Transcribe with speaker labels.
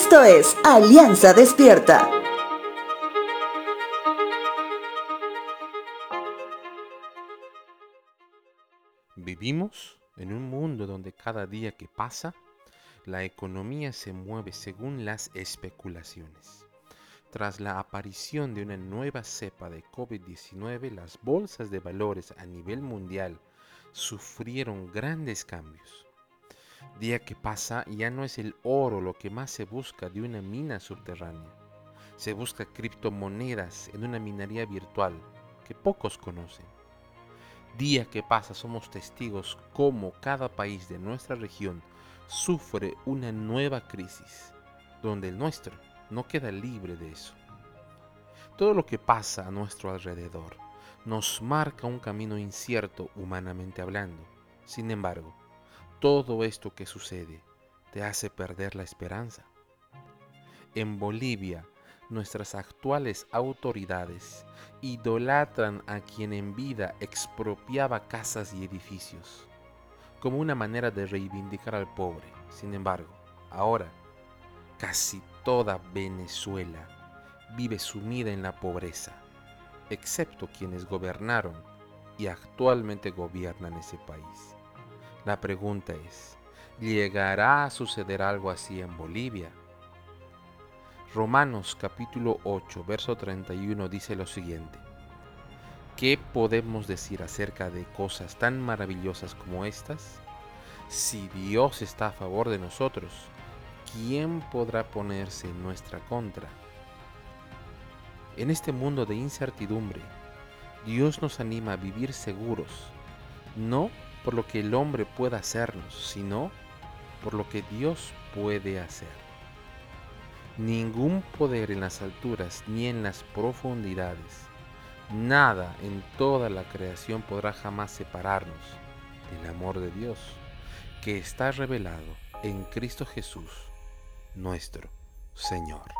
Speaker 1: Esto es Alianza Despierta.
Speaker 2: Vivimos en un mundo donde cada día que pasa, la economía se mueve según las especulaciones. Tras la aparición de una nueva cepa de COVID-19, las bolsas de valores a nivel mundial sufrieron grandes cambios. Día que pasa ya no es el oro lo que más se busca de una mina subterránea. Se busca criptomonedas en una minería virtual que pocos conocen. Día que pasa somos testigos cómo cada país de nuestra región sufre una nueva crisis, donde el nuestro no queda libre de eso. Todo lo que pasa a nuestro alrededor nos marca un camino incierto humanamente hablando. Sin embargo, todo esto que sucede te hace perder la esperanza. En Bolivia, nuestras actuales autoridades idolatran a quien en vida expropiaba casas y edificios, como una manera de reivindicar al pobre. Sin embargo, ahora casi toda Venezuela vive sumida en la pobreza, excepto quienes gobernaron y actualmente gobiernan ese país. La pregunta es, ¿llegará a suceder algo así en Bolivia? Romanos capítulo 8, verso 31 dice lo siguiente. ¿Qué podemos decir acerca de cosas tan maravillosas como estas? Si Dios está a favor de nosotros, ¿quién podrá ponerse en nuestra contra? En este mundo de incertidumbre, Dios nos anima a vivir seguros, no por lo que el hombre pueda hacernos, sino por lo que Dios puede hacer. Ningún poder en las alturas ni en las profundidades, nada en toda la creación podrá jamás separarnos del amor de Dios, que está revelado en Cristo Jesús, nuestro Señor.